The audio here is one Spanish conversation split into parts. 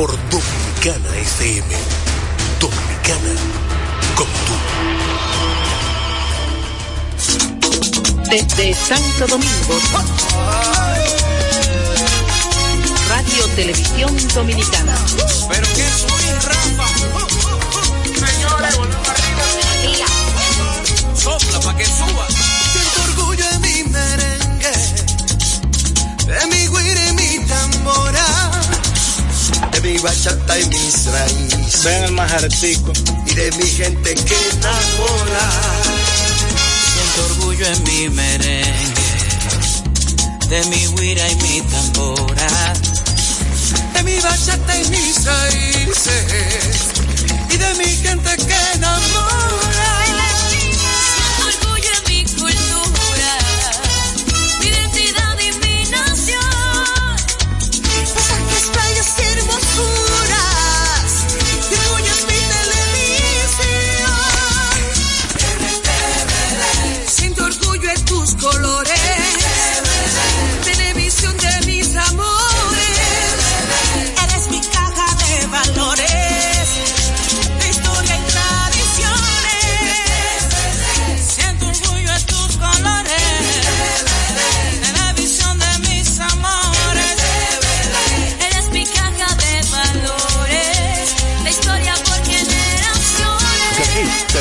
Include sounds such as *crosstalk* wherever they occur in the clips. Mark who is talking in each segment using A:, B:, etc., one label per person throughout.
A: por Dominicana FM. Dominicana como
B: tú. Desde Santo Domingo. Radio Televisión Dominicana.
C: Pero que soy Rafa. Señores, volvemos arriba. Sopla para que suba.
D: Siento orgullo en mi merengue, de mi bachata y mis raíces.
E: Ven el majaretico.
D: Y de mi gente que enamora.
F: Siento orgullo en mi merengue, de mi guira y mi tambora
D: de mi bachata y mis raíces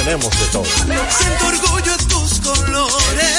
E: tenemos de todo.
D: Orgullo en tus colores,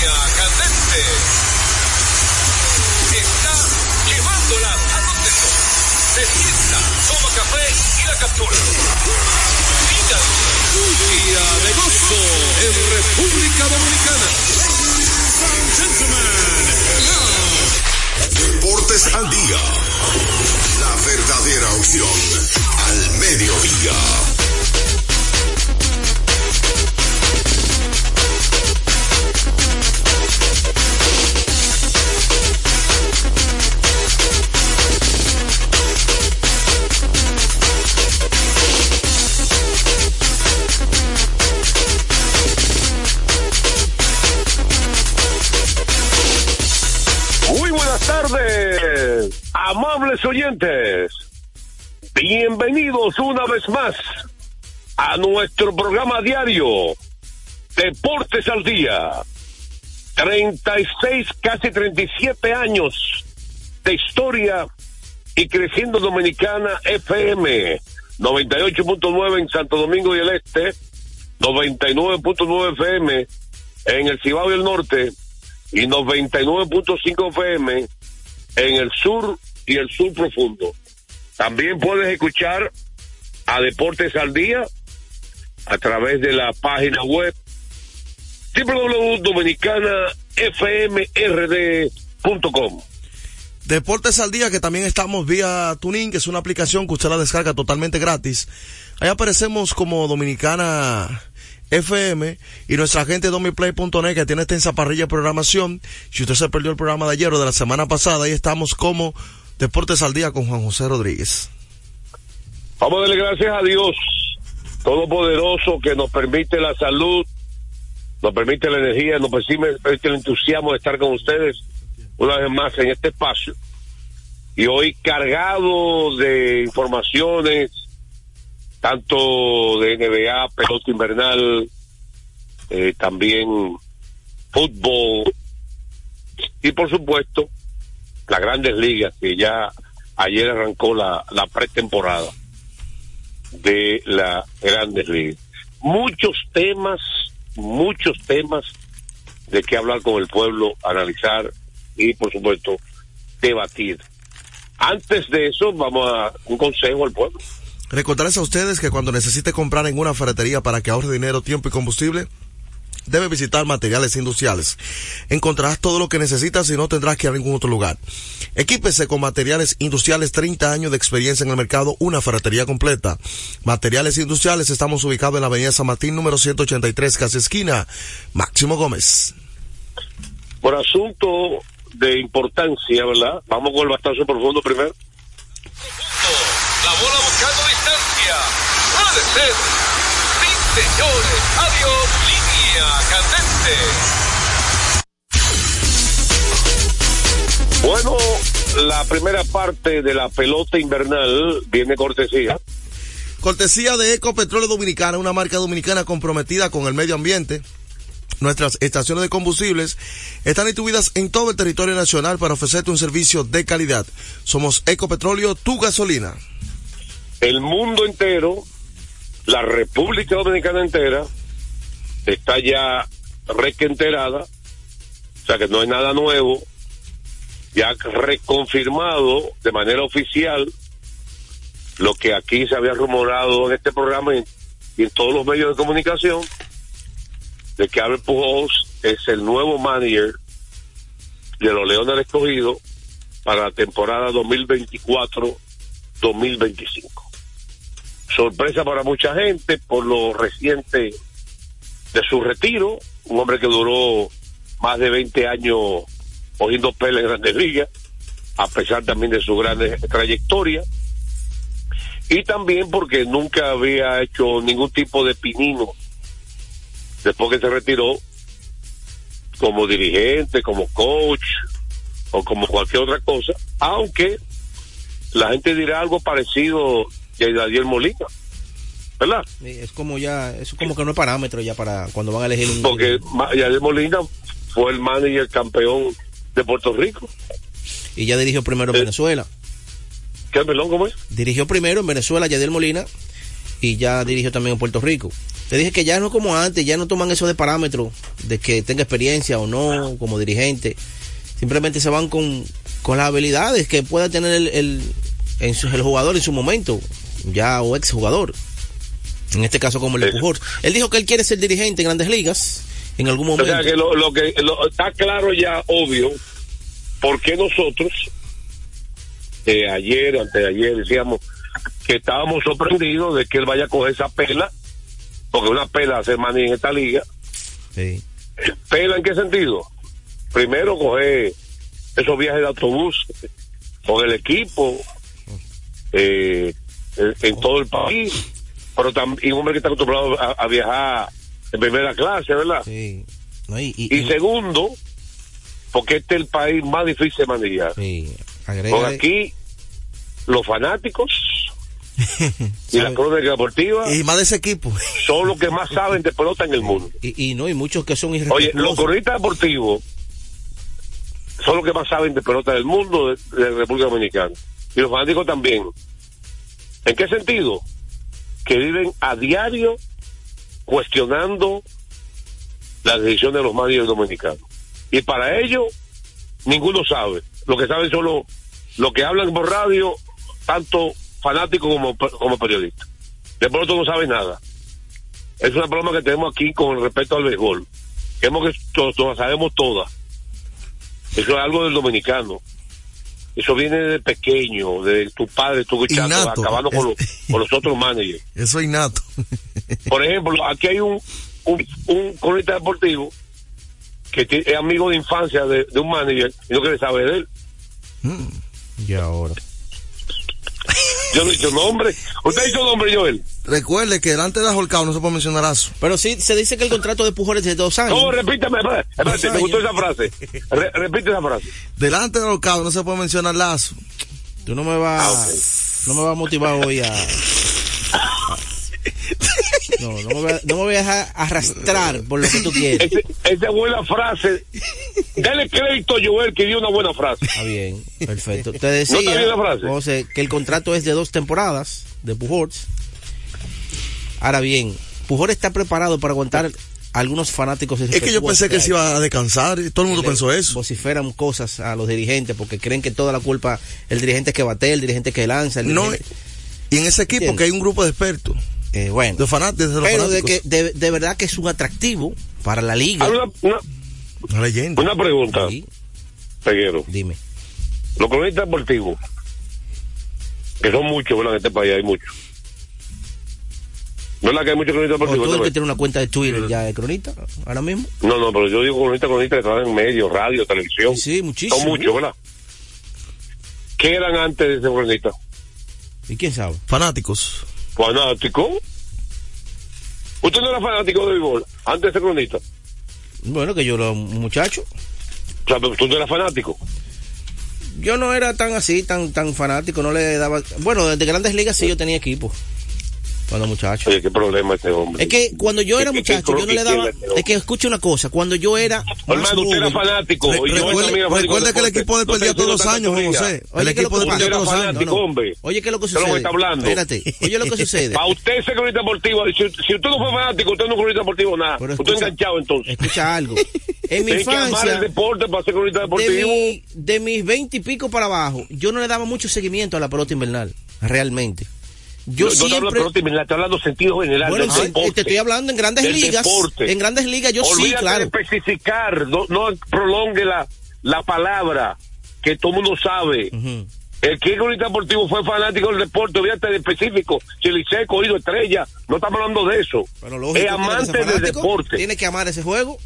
G: Línea candente. Está llevándola a donde no. Se sienta, toma café y la captura. Un día de gozo en República Dominicana.
H: Deportes al día. La verdadera opción al mediodía.
G: Amables oyentes. Bienvenidos una vez más a nuestro programa diario Deportes al Día. 36, casi 37 años de historia y creciendo Dominicana FM 98.9 en Santo Domingo y el Este, 99.9 FM en el Cibao y el Norte y 99.5 FM en el sur y el sur profundo. También puedes escuchar a Deportes al Día a través de la página web www.dominicanafmrd.com.
I: Deportes al día, que también estamos vía Tuning, que es una aplicación que usted la descarga totalmente gratis. Ahí aparecemos como Dominicana FM y nuestra gente domiplay.net que tiene extensa parrilla de programación. Si usted se perdió el programa de ayer o de la semana pasada, ahí estamos como Deportes al día con Juan José Rodríguez.
G: Vamos a darle gracias a Dios Todopoderoso que nos permite la salud, nos permite la energía, nos permite el entusiasmo de estar con ustedes una vez más en este espacio y hoy cargado de informaciones tanto de NBA, pelota invernal, eh, también fútbol y por supuesto las grandes ligas que ya ayer arrancó la, la pretemporada de las grandes ligas. Muchos temas, muchos temas de qué hablar con el pueblo, analizar y por supuesto debatir. Antes de eso, vamos a un consejo al pueblo.
I: Recordarles a ustedes que cuando necesite comprar en una ferretería para que ahorre dinero, tiempo y combustible, debe visitar materiales industriales. Encontrarás todo lo que necesitas y no tendrás que ir a ningún otro lugar. Equípese con materiales industriales, 30 años de experiencia en el mercado, una ferretería completa. Materiales industriales, estamos ubicados en la avenida San Martín, número 183, casi esquina. Máximo Gómez.
G: Por asunto de importancia, ¿verdad? Vamos con el bastazo profundo primero.
C: La bola buscando distancia. Puede ser. Sí, señores. Adiós. Candente.
G: Bueno, la primera parte de la pelota invernal viene cortesía.
I: Cortesía de Ecopetróleo Dominicana, una marca dominicana comprometida con el medio ambiente. Nuestras estaciones de combustibles están distribuidas en todo el territorio nacional para ofrecerte un servicio de calidad. Somos Ecopetróleo, tu gasolina.
G: El mundo entero, la República Dominicana entera, está ya requenterada, o sea que no hay nada nuevo, ya reconfirmado de manera oficial lo que aquí se había rumorado en este programa y y en todos los medios de comunicación, de que Albert Pujols es el nuevo manager de los Leones del Escogido para la temporada 2024-2025. Sorpresa para mucha gente por lo reciente de su retiro, un hombre que duró más de 20 años cogiendo pela en grandes ligas, a pesar también de su gran trayectoria, y también porque nunca había hecho ningún tipo de pinino después que se retiró como dirigente, como coach o como cualquier otra cosa, aunque la gente dirá algo parecido de Daniel Molina, ¿verdad?
J: Es como ya, es como que no es parámetro ya para cuando van a elegir un.
G: Porque Yadier Molina fue el manager campeón de Puerto Rico.
J: Y ya dirigió primero en
G: Eh.
J: Venezuela.
G: ¿Qué melón cómo es?
J: Dirigió primero en Venezuela Yadiel Molina y ya dirigió también en Puerto Rico. Te dije que ya no es como antes, ya no toman eso de parámetro de que tenga experiencia o no como dirigente. Simplemente se van con, con las habilidades que pueda tener el, el, el jugador en su momento, ya o ex jugador. En este caso como el de Pujols. Él dijo que él quiere ser dirigente en grandes ligas en algún
G: O
J: momento.
G: sea que lo, lo que lo- está claro ya, obvio, por qué nosotros eh, ayer, antes de ayer, decíamos que estábamos sorprendidos de que él vaya a coger esa pela, porque una pela hacer manager en esta liga.
J: Sí.
G: ¿Pela en qué sentido? Primero coger esos viajes de autobús con el equipo eh, en, en todo el país, pero también un hombre que está acostumbrado a, a viajar en primera clase, ¿verdad?
J: Sí. No, y, y-
G: Y segundo, porque este es el país más difícil de manejar.
J: sí,
G: Porque
J: agrega-
G: aquí los fanáticos *laughs* y la crónica deportiva
I: Y más de ese equipo.
G: son los que más saben de pelota en el mundo.
J: y, y no, y muchos que son
G: Oye, los cronistas deportivos son los que más saben de pelota del mundo de, de República Dominicana. Y los fanáticos también. ¿En qué sentido? Que viven a diario cuestionando las decisiones de los managers dominicanos. Y para ello, ninguno sabe. Lo que saben son los lo que hablan por radio, tanto fanáticos como, como periodistas. De pronto no saben nada. Es una broma que tenemos aquí con respecto al béisbol. Que todos, sabemos todas. Eso es algo del dominicano. Eso viene de pequeño, de tu padre, tu
I: Innato.
G: acabando con los, con los otros managers. *laughs*
I: Eso es innato.
G: Por ejemplo, aquí hay un, un, un cronista deportivo que es amigo de infancia de, de un manager y no quiere saber de él.
J: Y ahora.
G: Yo no he dicho nombre. ¿Usted ha dicho nombre, Joel?
I: Recuerde que delante de Ajolcao no se puede mencionar Lazo.
J: Pero sí, se dice que el contrato de Pujol es de dos años.
G: No, repítame, espérate, me gustó esa frase. Re- repite esa frase.
I: Delante de Ajolcao no se puede mencionar Lazo.
J: Tú no me vas,
G: Ah,
J: no me vas a motivar hoy a... *laughs* No, no me, voy a, no me voy a dejar arrastrar por lo que tú quieres.
G: Esa buena frase. Dale crédito a Joel que dio una buena frase.
J: Está bien, perfecto. Te *laughs*
G: ¿No
J: decía,
G: frase?
J: José, que el contrato es de dos temporadas de Pujol. Ahora bien, Pujol está preparado para aguantar algunos fanáticos.
I: Es que yo pensé que se iba a descansar y todo el mundo pensó eso.
J: Vociferan cosas a los dirigentes porque creen que toda la culpa el dirigente que bate, el dirigente que lanza. El
I: No,
J: dirigente-
I: y en ese equipo
J: ¿Entiendes?
I: que hay un grupo de expertos,
J: Eh, bueno,
I: de fanáticos, de los
J: pero de, que, de, de verdad que es un atractivo para la liga.
G: Una, una,
I: Una leyenda.
G: una pregunta,
J: Sí,
G: Peguero.
J: dime.
G: Los cronistas deportivos, que son muchos, ¿verdad? En este país hay muchos. ¿No es la que hay muchos cronistas deportivos?
J: tú el que tiene una cuenta de Twitter ya de cronista, ahora mismo.
G: No, no, pero yo digo cronistas, cronistas que trabajan en medios, radio, televisión.
J: Sí, sí, muchísimo.
G: Son muchos, ¿verdad? ¿Qué eran antes de ese cronista?
J: ¿Y quién sabe?
I: Fanáticos.
G: ¿Fanático? ¿Usted no era fanático de béisbol antes de ser cronista?
J: Bueno, que yo era un muchacho.
G: O sea, tú no eras fanático.
J: Yo no era tan así, tan tan fanático, no le daba... Bueno, desde Grandes Ligas sí yo tenía equipo. Cuando muchacho.
G: Oye, qué problema este hombre.
J: Es que cuando yo era
G: ¿Qué- qué-
J: muchacho, yo no le daba...
G: quedó?
J: Es que escucha una cosa, cuando yo era...
G: Hermano, usted era fanático.
I: Re-
G: y yo
I: recuerde-
G: también era fanático
I: recuerde
G: del
I: que el equipo de perdía todos los años, José. El
J: Oye, ¿qué es
I: equipo de perdía todos los años.
J: Oye, ¿qué es lo que sucede? Espérate. Oye, lo que sucede.
G: Para usted cronista deportivo, si, usted no fue fanático, usted no es cronista deportivo, nada. Usted enganchado entonces.
J: Escucha algo. *laughs* En mi infancia...
G: el deporte para ser deportivo.
J: de mis veinte y pico para abajo, yo no le daba mucho seguimiento a la pelota invernal, realmente. Yo
G: no, no te hablo
J: siempre...
G: me estoy hablando sentido general
J: bueno,
G: del deporte.
J: te estoy hablando en grandes ligas.
G: deporte.
J: En grandes ligas yo sí, claro.
G: de especificar, no, no prolongue la, la palabra que todo mundo sabe. El que deportivo fue fanático del deporte, olvídate de específico. Hice cogido estrella, no estamos hablando de eso.
J: Pero lógico,
G: es amante del deporte.
J: Tiene que amar ese juego.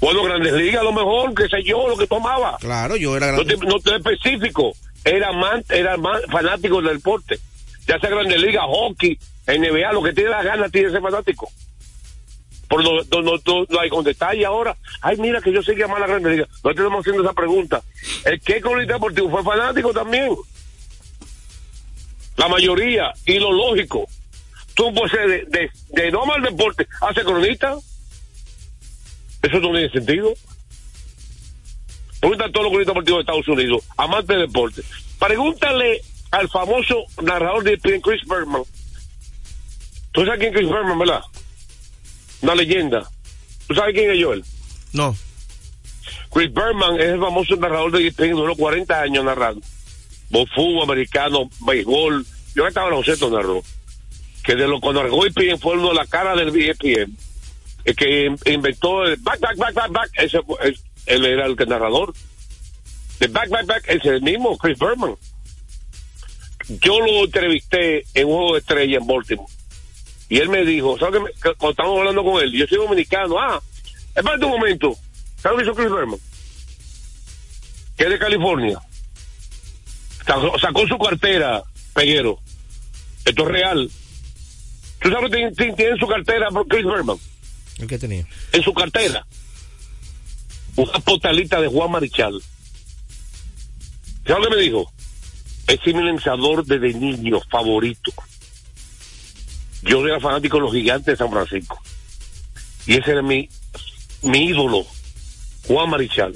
G: Bueno, Grandes Ligas, a lo mejor, que sé yo, lo que tomaba.
J: Claro, yo era
G: No
J: grande.
G: te, no te específico. Era, amante, era fanático del deporte. Ya sea Grandes Ligas, hockey, NBA, lo que tiene la gana tiene ese fanático. Por no, no, no, hay con detalle ahora. Ay, mira que yo sé que amar a la Grandes Ligas. No estamos haciendo esa pregunta. El que cronista deportivo fue fanático también. La mayoría. Y lo lógico. Tú ser de, de, de no amar el deporte, hace cronista. Eso no tiene sentido. Pregunta a todos los cronistas deportivos de Estados Unidos, amante de deporte. Pregúntale al famoso narrador de ESPN, Chris Berman. ¿Tú sabes quién es Chris Berman, verdad? Una leyenda. ¿Tú sabes quién es Joel?
I: No.
G: Chris Berman es el famoso narrador de ESPN, duró 40 años narrando. Fútbol americano, béisbol. Yo estaba en los narró. Que de lo cuando narró ESPN fue uno de la cara del ESPN. El que in- inventó el back, back, back, back, back. Ese él era el que narrador. De back, back, back, ese es el mismo, Chris Berman. Yo lo entrevisté en un juego de estrella en Baltimore. Y él me dijo, ¿sabes qué? que Cuando estábamos hablando con él, yo soy dominicano. Ah, espérate un momento. ¿Sabes lo que hizo Chris Berman? Que es de California. Sacó, sacó su cartera, Peguero. Esto es real. ¿Tú sabes quién tiene en su cartera Chris Berman?
J: El que tenía.
G: En su cartera. Una postalita de Juan Marichal. ¿Sabes lo que me dijo? Es mi lanzador desde niño favorito. Yo era fanático de los gigantes de San Francisco. Y ese era mi, mi ídolo, Juan Marichal.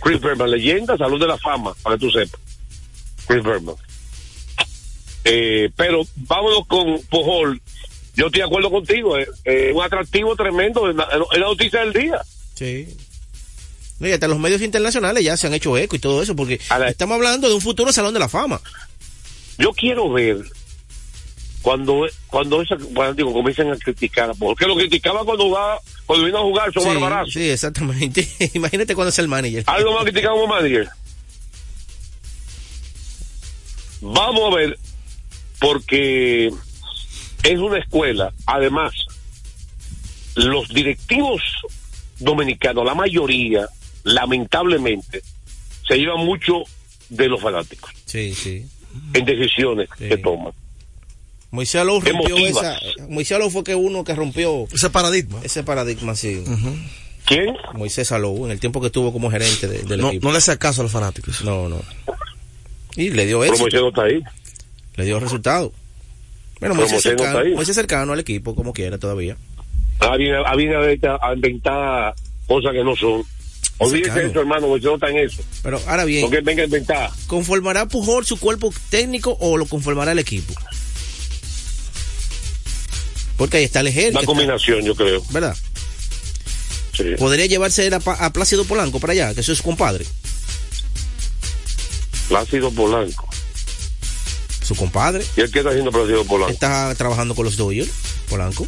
G: Chris Berman, leyenda, salud de la fama, para que tú sepas. Chris Berman. Eh, pero vámonos con Pujol. Yo estoy de acuerdo contigo, es eh, un atractivo tremendo, es la noticia del día.
J: Sí. No, y hasta los medios internacionales ya se han hecho eco y todo eso, porque
G: la-
J: estamos hablando de un futuro Salón de la Fama.
G: Yo quiero ver cuando cuando esa fanáticos comienzan a criticar, porque lo criticaba cuando va, cuando vino a jugar son
J: Sí,
G: barbarazos.
J: sí, exactamente. *laughs* Imagínate cuando es el manager.
G: Algo más criticado como manager. Vamos a ver, porque es una escuela. Además, los directivos dominicanos, la mayoría, lamentablemente, se llevan mucho de los fanáticos.
J: Sí, sí.
G: en decisiones que toman.
J: Moisés Alou rompió esa. Moisés Alou fue que uno que rompió
I: ese paradigma.
J: Ese paradigma, sí.
G: ¿Quién?
J: Moisés Alou, en el tiempo que estuvo como gerente de- del
I: No,
J: equipo.
I: no le hace caso a los fanáticos.
J: No, no. Y le dio éxito.
G: Moisés no está ahí.
J: Le dio resultado. Bueno, Moisés
G: Moisés no
J: cercano,
G: está ahí.
J: Moisés cercano al equipo, como quiera todavía.
G: Ah, viene, ah, a inventar cosas que no son. Olvídese eso, hermano, Moisés no está en eso.
J: Pero ahora bien,
G: Porque venga a inventar.
J: ¿conformará Pujol su cuerpo técnico o lo conformará el equipo? Porque ahí está el ejército.
G: Una combinación, yo creo.
J: ¿Verdad?
G: Sí.
J: Podría llevarse a, a Plácido Polanco para allá, que eso es su compadre.
G: Plácido Polanco.
J: Su compadre.
G: ¿Y él qué está haciendo Plácido Polanco?
J: Está trabajando con los Dodgers, Polanco.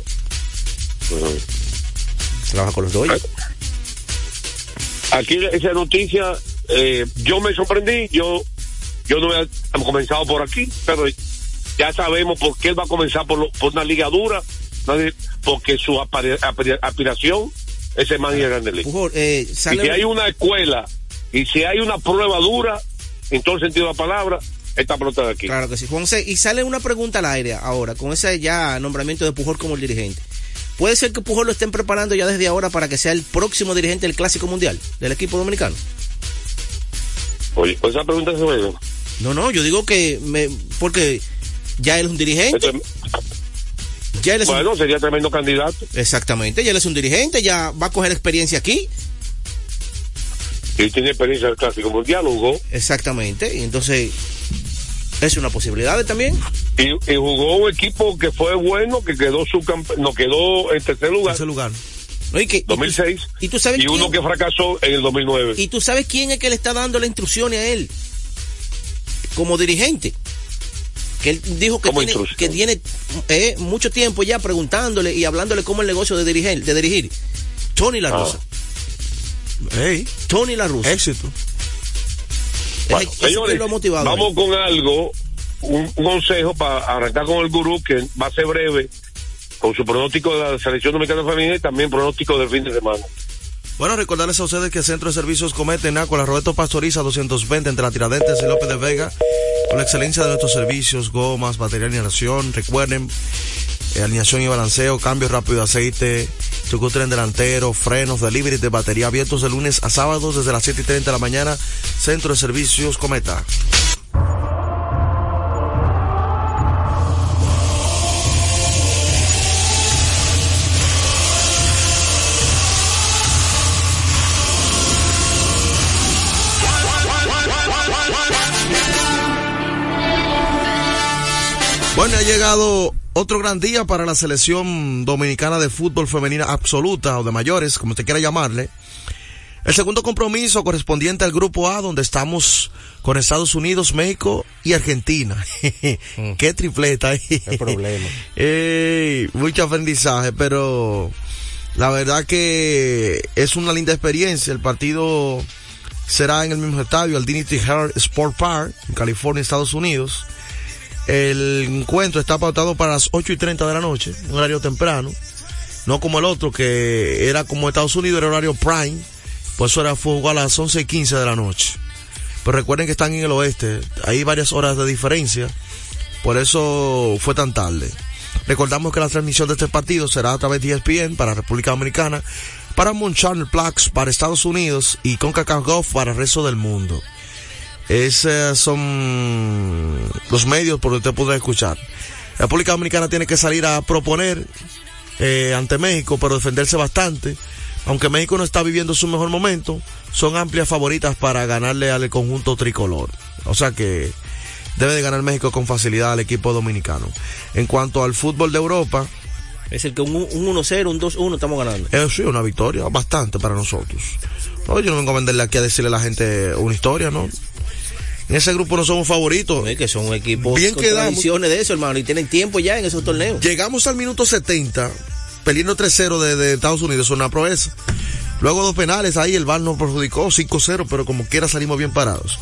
G: Ujú.
J: Trabaja con los Dodgers.
G: Aquí esa noticia, eh, yo me sorprendí, yo yo no he comenzado por aquí, pero ya sabemos por qué él va a comenzar por, lo- por una liga dura, nadie- porque su aspiración es ser manager de Grande Liga.
J: Pujol, eh,
G: Y si hay una escuela y si hay una prueba dura, en todo el sentido de la palabra, esta pelota de aquí.
J: Claro que sí. Juan José, y sale una pregunta al aire ahora, con ese ya nombramiento de Pujol como el dirigente. ¿Puede ser que Pujol lo estén preparando ya desde ahora para que sea el próximo dirigente del Clásico Mundial del equipo dominicano?
G: Oye, esa pregunta se ve.
J: No, no, yo digo que me, porque ya él es un dirigente. Ya él es un-
G: Bueno, sería tremendo candidato.
J: exactamente, ya él es un dirigente, ya va a coger experiencia aquí.
G: Y tiene experiencia del Clásico Mundial, jugó.
J: Exactamente, y entonces es una posibilidad también.
G: Y, y jugó un equipo que fue bueno, que quedó subcampe- no quedó en tercer lugar.
I: Tercer lugar.
J: No, y que,
G: 2006.
J: y tú sabes
G: y uno que fracasó en el 2009.
J: Y tú sabes quién es que le está dando las instrucciones a él como dirigente. Que él dijo que
G: ¿Cómo
J: tiene, que tiene eh, mucho tiempo ya preguntándole y hablándole cómo el negocio de dirigir. De dirigir. Tony La
G: Ah.
I: Hey,
J: Tony La Russa.
I: éxito.
G: Bueno, señores,
J: motivado
G: vamos con algo, un, un consejo para arrancar con el gurú, que va a ser breve, con su pronóstico de la selección dominicana femenina y también pronóstico del fin de semana.
I: Bueno, recordarles a ustedes que el Centro de Servicios Comete Nácola Roberto Pastoriza 220 entre la Tiradentes y López de Vega. Con la excelencia de nuestros servicios, gomas, batería de alineación. Recuerden, eh, alineación y balanceo, cambio rápido de aceite, truco tren delantero, frenos, delivery de batería abiertos de lunes a sábados desde las 7 y 30 de la mañana. Centro de Servicios Cometa. Bueno, ha llegado otro gran día para la selección dominicana de fútbol femenina absoluta o de mayores, como usted quiera llamarle. El segundo compromiso correspondiente al grupo A, donde estamos con Estados Unidos, México y Argentina. *laughs* Qué tripleta.
J: Qué problema. *laughs*
I: Ey, mucho aprendizaje, pero la verdad que es una linda experiencia. El partido será en el mismo estadio, el Dignity Heart Sport Park, en California, Estados Unidos. El encuentro está pautado para las 8 y 30 de la noche, un horario temprano. No como el otro que era como Estados Unidos, era horario prime. Pues eso era fue a las 11 y 15 de la noche. Pero recuerden que están en el oeste, hay varias horas de diferencia. Por eso fue tan tarde. Recordamos que la transmisión de este partido será a través de ESPN para República Dominicana, para Channel Plus para Estados Unidos y CONCACAF Golf para el resto del mundo. Esos son los medios por donde usted podrá escuchar. La República Dominicana tiene que salir a proponer eh, ante México, pero defenderse bastante. Aunque México no está viviendo su mejor momento, son amplias favoritas para ganarle al conjunto tricolor. O sea que debe de ganar México con facilidad al equipo dominicano. En cuanto al fútbol de Europa,
J: Es el que un, un 1-0, un 2-1 estamos ganando.
I: eso sí, una victoria bastante para nosotros. No, yo no vengo a venderle aquí a decirle a la gente una historia, ¿no? En ese grupo no somos favoritos.
J: Es que son equipos
I: Bien
J: con
I: quedamos.
J: de eso, hermano, y tienen tiempo ya en esos torneos.
I: Llegamos al minuto 70, perdiendo 3-0 de, de Estados Unidos, es una proeza. Luego dos penales, ahí el VAR nos perjudicó 5-0, pero como quiera salimos bien parados.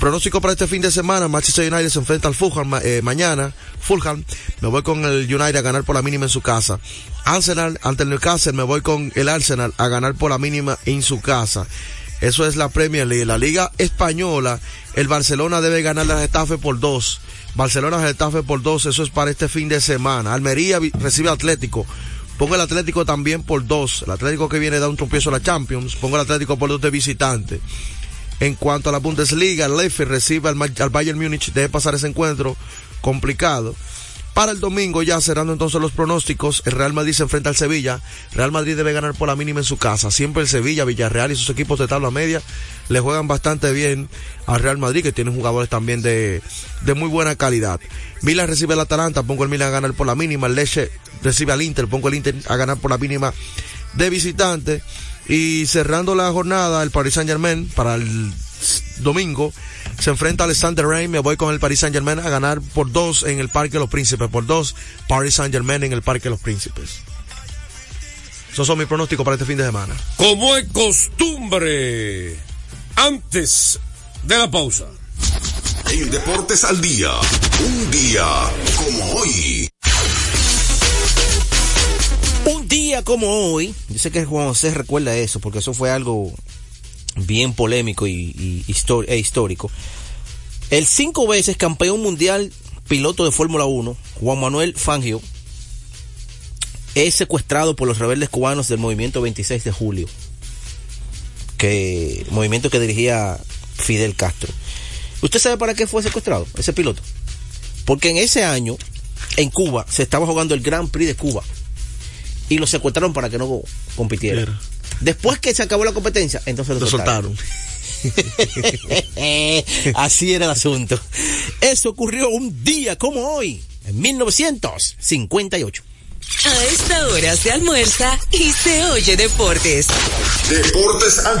I: Pronóstico para este fin de semana, Manchester United se enfrenta al Fulham eh, mañana. Fulham, me voy con el United a ganar por la mínima en su casa. Arsenal ante el Newcastle, me voy con el Arsenal a ganar por la mínima en su casa. Eso es la Premier League. La Liga Española, el Barcelona debe ganar al Getafe por dos. Barcelona Getafe por dos, eso es para este fin de semana. Almería recibe Atlético. Pongo el Atlético también por dos. El Atlético que viene da un tropiezo a la Champions. Pongo el Atlético por dos de visitante. En cuanto a la Bundesliga, el Leipzig recibe al, al Bayern Múnich. Debe pasar ese encuentro complicado. Para el domingo, ya cerrando entonces los pronósticos, el Real Madrid se enfrenta al Sevilla. Real Madrid debe ganar por la mínima en su casa. Siempre el Sevilla, Villarreal y sus equipos de tabla media le juegan bastante bien al Real Madrid, que tiene jugadores también de, de muy buena calidad. Milan recibe al Atalanta, pongo el Milan a ganar por la mínima. El Leche recibe al Inter, pongo el Inter a ganar por la mínima de visitante. Y cerrando la jornada, el Paris Saint Germain para el domingo se enfrenta a Alexander Rey. Me voy con el Paris Saint Germain a ganar por dos en el Parque de los Príncipes. Por dos, Paris Saint Germain en el Parque de los Príncipes. Esos son mis pronósticos para este fin de semana.
K: Como es costumbre, antes de la pausa.
H: En Deportes al Día, un día como hoy.
J: Un día como hoy, yo sé que Juan José recuerda eso, porque eso fue algo bien polémico y, histor- e histórico. El cinco veces campeón mundial piloto de Fórmula 1, Juan Manuel Fangio, es secuestrado por los rebeldes cubanos del movimiento 26 de julio, que movimiento que dirigía Fidel Castro. ¿Usted sabe para qué fue secuestrado ese piloto? Porque en ese año, en Cuba, se estaba jugando el Grand Prix de Cuba y lo secuestraron para que no compitiera. Después que se acabó la competencia, entonces lo,
I: Lo
J: soltaron. *laughs* Así era el asunto. Eso ocurrió un día como hoy, en 1958.
L: A esta hora se almuerza y se oye deportes.
H: Deportes al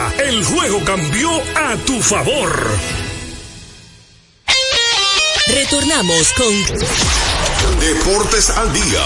A: El juego cambió a tu favor.
L: Retornamos con
H: Deportes al Día.